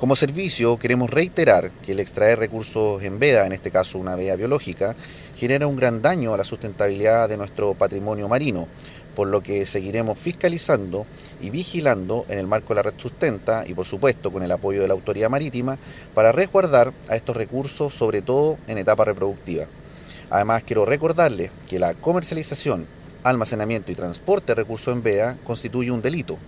Como servicio, queremos reiterar que el extraer recursos en veda, en este caso una veda biológica, genera un gran daño a la sustentabilidad de nuestro patrimonio marino, por lo que seguiremos fiscalizando y vigilando en el marco de la red sustenta y por supuesto con el apoyo de la autoridad marítima para resguardar a estos recursos, sobre todo en etapa reproductiva. Además, quiero recordarles que la comercialización, almacenamiento y transporte de recursos en veda constituye un delito